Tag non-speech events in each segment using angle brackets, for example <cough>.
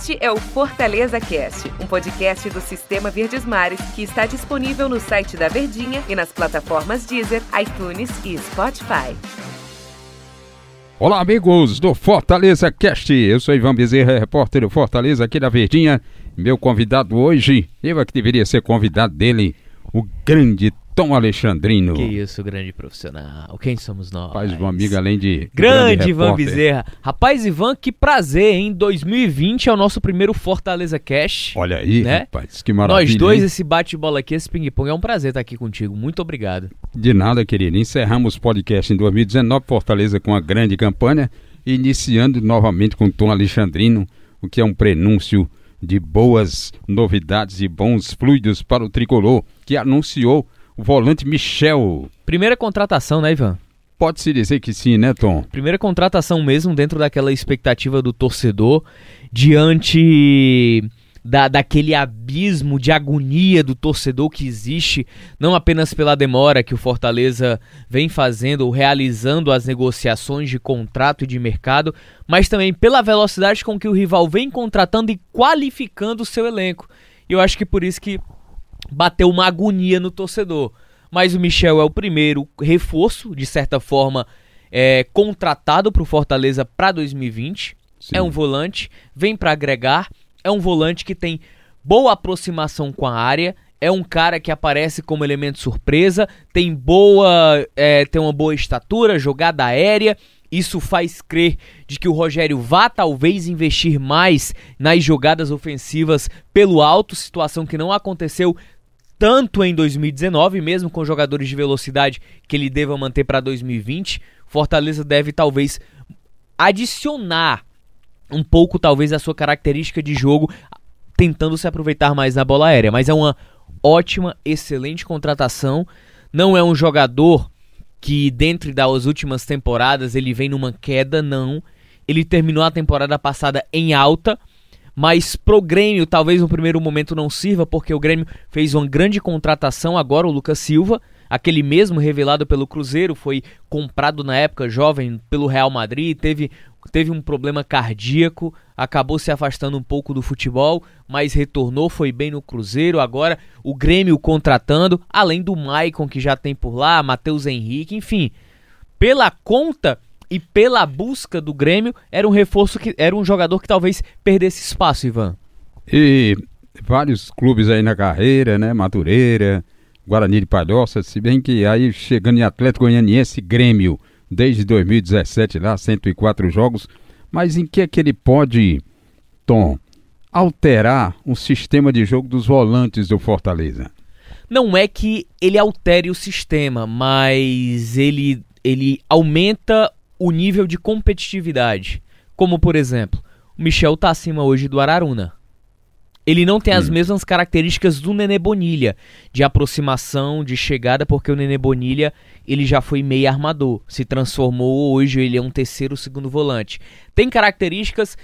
Este é o Fortaleza Cast, um podcast do Sistema Verdes Mares que está disponível no site da Verdinha e nas plataformas Deezer, iTunes e Spotify. Olá, amigos do Fortaleza Cast. Eu sou Ivan Bezerra, repórter do Fortaleza aqui da Verdinha. Meu convidado hoje, eu é que deveria ser convidado dele, o grande Tom Alexandrino. Que isso, grande profissional. Quem somos nós? Rapaz, um amigo além de. Grande, grande Ivan repórter. Bezerra. Rapaz, Ivan, que prazer, hein? 2020 é o nosso primeiro Fortaleza Cash. Olha aí, Né? rapaz, que maravilha. Nós dois, hein? esse bate-bola aqui, esse ping-pong, é um prazer estar aqui contigo. Muito obrigado. De nada, querido. Encerramos o podcast em 2019, Fortaleza com uma grande campanha, iniciando novamente com Tom Alexandrino, o que é um prenúncio de boas novidades e bons fluidos para o tricolor, que anunciou o volante Michel. Primeira contratação, né, Ivan? Pode-se dizer que sim, né, Tom? Primeira contratação mesmo dentro daquela expectativa do torcedor, diante da, daquele abismo de agonia do torcedor que existe, não apenas pela demora que o Fortaleza vem fazendo ou realizando as negociações de contrato e de mercado, mas também pela velocidade com que o rival vem contratando e qualificando o seu elenco. E eu acho que por isso que bateu uma agonia no torcedor. Mas o Michel é o primeiro reforço, de certa forma, é, contratado para o Fortaleza para 2020. Sim. É um volante, vem para agregar. É um volante que tem boa aproximação com a área. É um cara que aparece como elemento surpresa, tem boa, é, tem uma boa estatura, jogada aérea. Isso faz crer de que o Rogério vá talvez investir mais nas jogadas ofensivas pelo alto, situação que não aconteceu tanto em 2019, mesmo com jogadores de velocidade que ele deva manter para 2020. Fortaleza deve talvez adicionar um pouco talvez a sua característica de jogo, tentando se aproveitar mais na bola aérea, mas é uma ótima, excelente contratação. Não é um jogador que dentro das últimas temporadas ele vem numa queda, não. Ele terminou a temporada passada em alta, mas pro Grêmio talvez no primeiro momento não sirva, porque o Grêmio fez uma grande contratação agora, o Lucas Silva, aquele mesmo revelado pelo Cruzeiro, foi comprado na época jovem pelo Real Madrid, teve, teve um problema cardíaco, acabou se afastando um pouco do futebol, mas retornou, foi bem no Cruzeiro, agora o Grêmio contratando, além do Maicon que já tem por lá, Matheus Henrique, enfim, pela conta e pela busca do Grêmio, era um reforço que era um jogador que talvez perdesse espaço, Ivan. E vários clubes aí na carreira, né? Madureira, Guarani de Palhoça, se bem que aí chegando em Atlético Goianiense, Grêmio, desde 2017 lá, 104 jogos. Mas em que é que ele pode, Tom, alterar o sistema de jogo dos volantes do Fortaleza? Não é que ele altere o sistema, mas ele, ele aumenta o nível de competitividade. Como, por exemplo, o Michel tá acima hoje do Araruna. Ele não tem as Hum. mesmas características do Nenê Bonilha, de aproximação, de chegada, porque o Nenê Bonilha ele já foi meio armador, se transformou hoje, ele é um terceiro, segundo volante. Tem características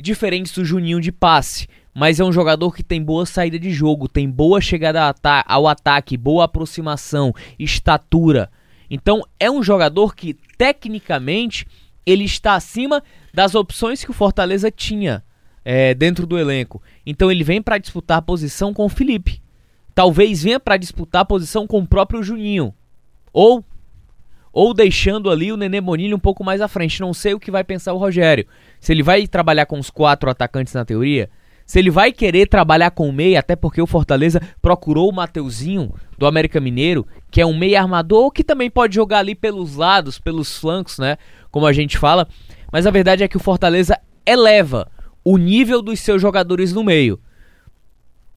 diferentes do Juninho de passe, mas é um jogador que tem boa saída de jogo, tem boa chegada ao ataque, boa aproximação, estatura. Então é um jogador que tecnicamente ele está acima das opções que o Fortaleza tinha é, dentro do elenco. Então ele vem para disputar a posição com o Felipe. Talvez venha para disputar a posição com o próprio Juninho. Ou ou deixando ali o Nenê Bonilha um pouco mais à frente. Não sei o que vai pensar o Rogério. Se ele vai trabalhar com os quatro atacantes na teoria, se ele vai querer trabalhar com o meia, até porque o Fortaleza procurou o Mateuzinho do América Mineiro, que é um meia armador que também pode jogar ali pelos lados, pelos flancos, né? Como a gente fala. Mas a verdade é que o Fortaleza eleva o nível dos seus jogadores no meio.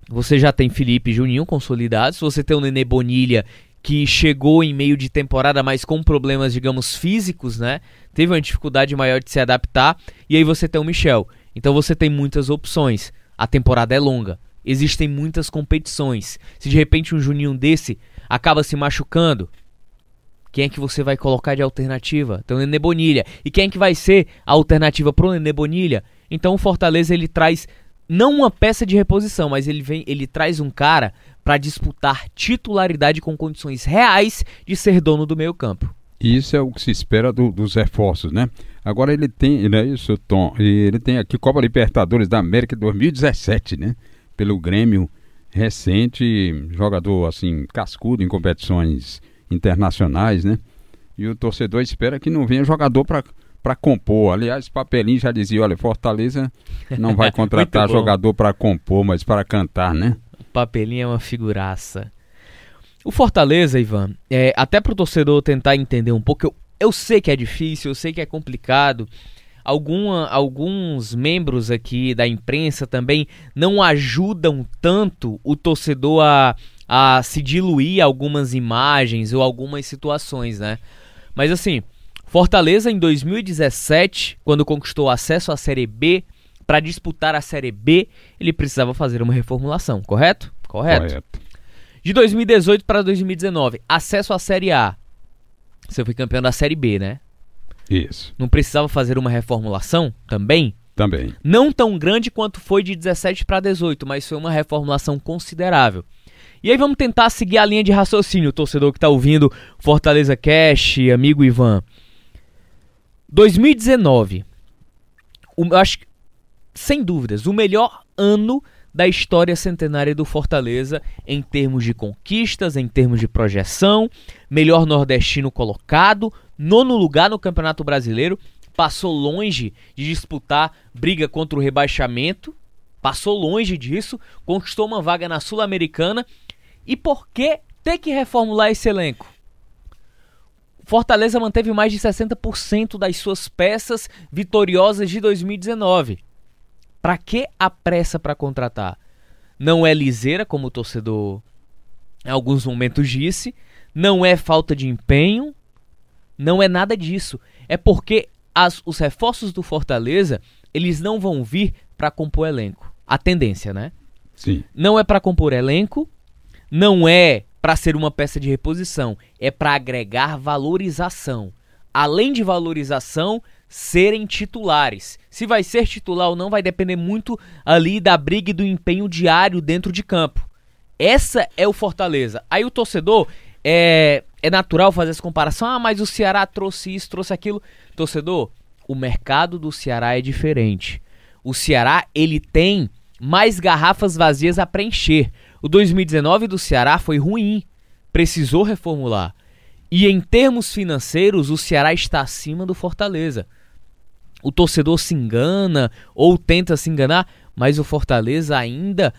Você já tem Felipe e Juninho consolidados, você tem o Nenê Bonilha que chegou em meio de temporada, mas com problemas, digamos, físicos, né? Teve uma dificuldade maior de se adaptar. E aí você tem o Michel. Então você tem muitas opções. A temporada é longa. Existem muitas competições. Se de repente um Juninho desse acaba se machucando, quem é que você vai colocar de alternativa? Tem o Nenê Bonilha. E quem é que vai ser a alternativa pro Nenê Bonilha? Então o Fortaleza ele traz não uma peça de reposição, mas ele vem, ele traz um cara para disputar titularidade com condições reais de ser dono do meio-campo. Isso é o que se espera do- dos reforços, né? Agora ele tem, não é isso, Tom? Ele tem aqui Copa Libertadores da América 2017, né? Pelo Grêmio recente, jogador assim, cascudo em competições internacionais, né? E o torcedor espera que não venha jogador para para compor. Aliás, Papelinho já dizia, olha, Fortaleza não vai <laughs> contratar jogador para compor, mas para cantar, né? Papelinho é uma figuraça. O Fortaleza, Ivan, é, até para o torcedor tentar entender um pouco, eu, eu sei que é difícil, eu sei que é complicado. Alguma, alguns membros aqui da imprensa também não ajudam tanto o torcedor a, a se diluir algumas imagens ou algumas situações, né? Mas assim, Fortaleza em 2017, quando conquistou acesso à Série B, para disputar a Série B, ele precisava fazer uma reformulação, correto? Correto. correto. De 2018 para 2019, acesso à Série A. Você foi campeão da Série B, né? Isso. Não precisava fazer uma reformulação também? Também. Não tão grande quanto foi de 17 para 18, mas foi uma reformulação considerável. E aí vamos tentar seguir a linha de raciocínio, torcedor que está ouvindo Fortaleza Cash, amigo Ivan. 2019. eu acho que, sem dúvidas, o melhor ano da história centenária do Fortaleza em termos de conquistas, em termos de projeção, melhor nordestino colocado, nono lugar no Campeonato Brasileiro, passou longe de disputar briga contra o rebaixamento, passou longe disso, conquistou uma vaga na Sul-Americana. E por que ter que reformular esse elenco? Fortaleza manteve mais de 60% das suas peças vitoriosas de 2019. Para que a pressa para contratar? Não é liseira, como o torcedor em alguns momentos disse, não é falta de empenho, não é nada disso. É porque as, os reforços do Fortaleza, eles não vão vir para compor elenco. A tendência, né? Sim. Não é para compor elenco, não é para ser uma peça de reposição, é para agregar valorização. Além de valorização, serem titulares. Se vai ser titular ou não vai depender muito ali da briga e do empenho diário dentro de campo. Essa é o Fortaleza. Aí o torcedor é, é natural fazer essa comparação. Ah, mas o Ceará trouxe isso, trouxe aquilo. Torcedor, o mercado do Ceará é diferente. O Ceará ele tem mais garrafas vazias a preencher. O 2019 do Ceará foi ruim, precisou reformular. E em termos financeiros, o Ceará está acima do Fortaleza o torcedor se engana ou tenta se enganar, mas o Fortaleza ainda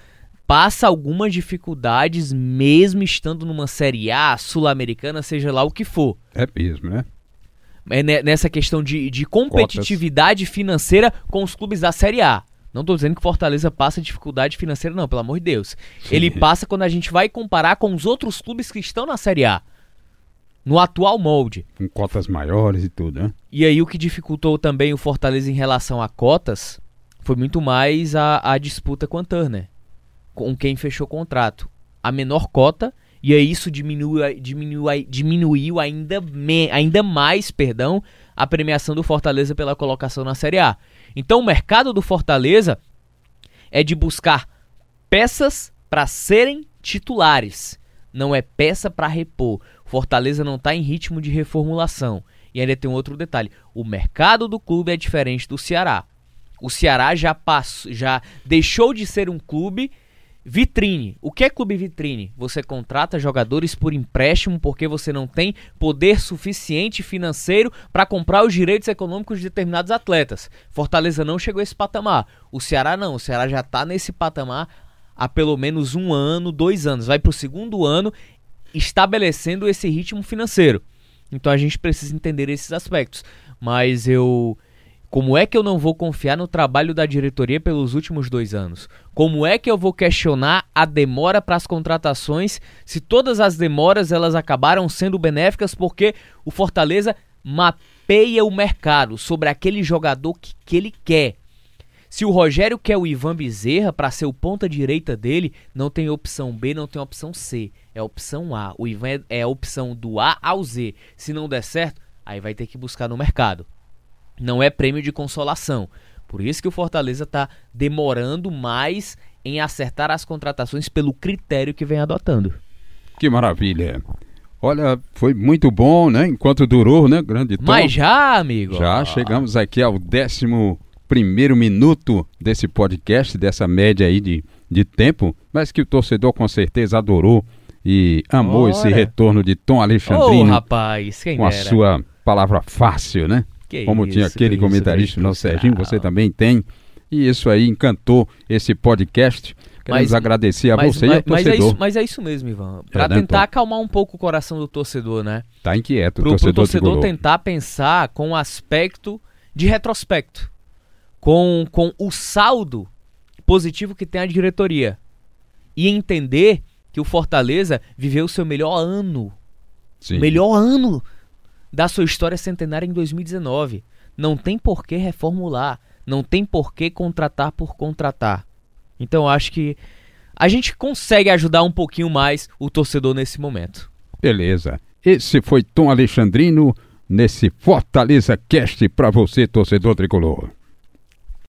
passa algumas dificuldades mesmo estando numa Série A, Sul-Americana, seja lá o que for. É mesmo, né? É nessa questão de, de competitividade Cotas. financeira com os clubes da Série A. Não estou dizendo que Fortaleza passa dificuldade financeira, não, pelo amor de Deus. Sim. Ele passa quando a gente vai comparar com os outros clubes que estão na Série A no atual molde. Com cotas maiores e tudo, né? E aí o que dificultou também o Fortaleza em relação a cotas foi muito mais a, a disputa com a Turner, com quem fechou o contrato. A menor cota, e aí isso diminui, diminui, diminuiu ainda, me, ainda mais perdão, a premiação do Fortaleza pela colocação na Série A. Então o mercado do Fortaleza é de buscar peças para serem titulares, não é peça para repor. Fortaleza não está em ritmo de reformulação. E ainda tem um outro detalhe: o mercado do clube é diferente do Ceará. O Ceará já passou, já deixou de ser um clube vitrine. O que é clube vitrine? Você contrata jogadores por empréstimo porque você não tem poder suficiente financeiro para comprar os direitos econômicos de determinados atletas. Fortaleza não chegou a esse patamar. O Ceará não. O Ceará já está nesse patamar há pelo menos um ano, dois anos. Vai para o segundo ano estabelecendo esse ritmo financeiro. Então a gente precisa entender esses aspectos. Mas eu. Como é que eu não vou confiar no trabalho da diretoria pelos últimos dois anos? Como é que eu vou questionar a demora para as contratações se todas as demoras elas acabaram sendo benéficas porque o Fortaleza mapeia o mercado sobre aquele jogador que, que ele quer? Se o Rogério quer o Ivan Bezerra para ser o ponta direita dele, não tem opção B, não tem opção C. É a opção A. O Ivan é, é a opção do A ao Z. Se não der certo, aí vai ter que buscar no mercado. Não é prêmio de consolação. Por isso que o Fortaleza está demorando mais em acertar as contratações pelo critério que vem adotando. Que maravilha. Olha, foi muito bom, né? Enquanto durou, né? Grande Tom. Mas já, amigo. Já chegamos aqui ao décimo primeiro minuto desse podcast, dessa média aí de, de tempo, mas que o torcedor com certeza adorou e amou esse retorno de Tom Alexandrino. Ô, rapaz, quem com dera. a sua palavra fácil, né? Que Como isso, tinha aquele comentarista, o nosso Serginho, você também tem. E isso aí encantou esse podcast. Queremos Mas- agradecer a mas, você e mas- ao mas é torcedor. isso, mas é isso mesmo, Ivan. Pra É, né, tentar Tom? acalmar um pouco o coração do torcedor, né? Tá inquieto o Pro, pro torcedor, torcedor tentar pensar com um aspecto de retrospecto. Com, com o saldo positivo que tem a diretoria. E entender que o Fortaleza viveu o seu melhor ano Sim. melhor ano da sua história centenária em 2019. Não tem por que reformular, não tem por que contratar por contratar. Então acho que a gente consegue ajudar um pouquinho mais o torcedor nesse momento. Beleza. Esse foi Tom Alexandrino nesse Fortaleza Cast para você, torcedor tricolor.